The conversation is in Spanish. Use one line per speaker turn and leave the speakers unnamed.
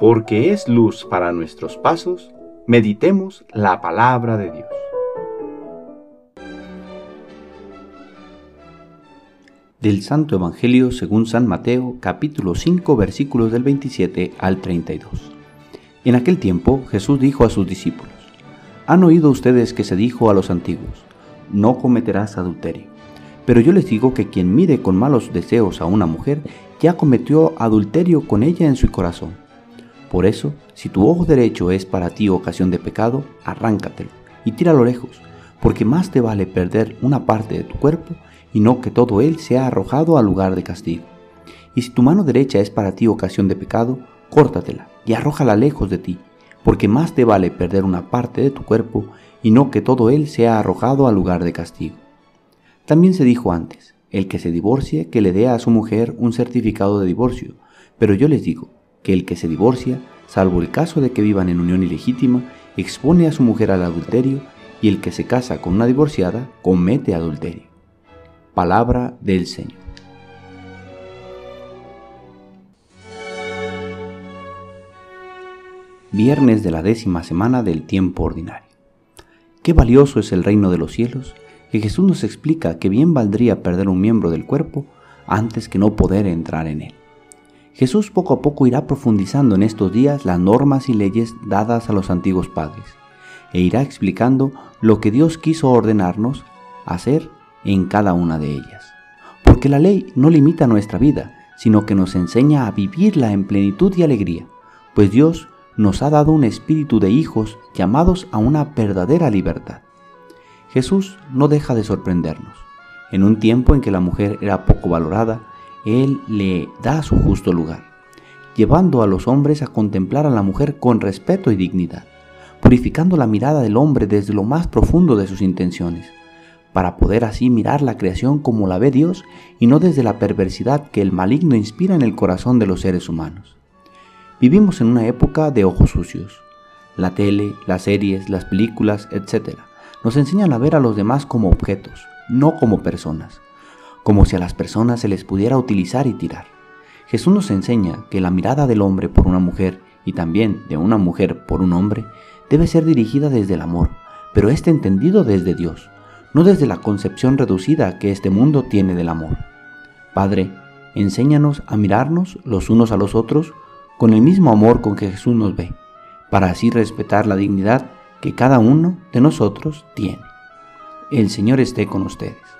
porque es luz para nuestros pasos, meditemos la palabra de Dios. Del Santo Evangelio según San Mateo, capítulo 5, versículos del 27 al 32. En aquel tiempo Jesús dijo a sus discípulos, Han oído ustedes que se dijo a los antiguos, no cometerás adulterio. Pero yo les digo que quien mire con malos deseos a una mujer, ya cometió adulterio con ella en su corazón. Por eso, si tu ojo derecho es para ti ocasión de pecado, arráncatelo y tíralo lejos, porque más te vale perder una parte de tu cuerpo y no que todo él sea arrojado al lugar de castigo. Y si tu mano derecha es para ti ocasión de pecado, córtatela y arrójala lejos de ti, porque más te vale perder una parte de tu cuerpo y no que todo él sea arrojado al lugar de castigo. También se dijo antes, el que se divorcie que le dé a su mujer un certificado de divorcio, pero yo les digo, que el que se divorcia, salvo el caso de que vivan en unión ilegítima, expone a su mujer al adulterio y el que se casa con una divorciada comete adulterio. Palabra del Señor. Viernes de la décima semana del tiempo ordinario. Qué valioso es el reino de los cielos, que Jesús nos explica que bien valdría perder un miembro del cuerpo antes que no poder entrar en él. Jesús poco a poco irá profundizando en estos días las normas y leyes dadas a los antiguos padres e irá explicando lo que Dios quiso ordenarnos hacer en cada una de ellas. Porque la ley no limita nuestra vida, sino que nos enseña a vivirla en plenitud y alegría, pues Dios nos ha dado un espíritu de hijos llamados a una verdadera libertad. Jesús no deja de sorprendernos. En un tiempo en que la mujer era poco valorada, él le da su justo lugar, llevando a los hombres a contemplar a la mujer con respeto y dignidad, purificando la mirada del hombre desde lo más profundo de sus intenciones, para poder así mirar la creación como la ve Dios y no desde la perversidad que el maligno inspira en el corazón de los seres humanos. Vivimos en una época de ojos sucios. La tele, las series, las películas, etc. nos enseñan a ver a los demás como objetos, no como personas como si a las personas se les pudiera utilizar y tirar. Jesús nos enseña que la mirada del hombre por una mujer y también de una mujer por un hombre debe ser dirigida desde el amor, pero este entendido desde Dios, no desde la concepción reducida que este mundo tiene del amor. Padre, enséñanos a mirarnos los unos a los otros con el mismo amor con que Jesús nos ve, para así respetar la dignidad que cada uno de nosotros tiene. El Señor esté con ustedes.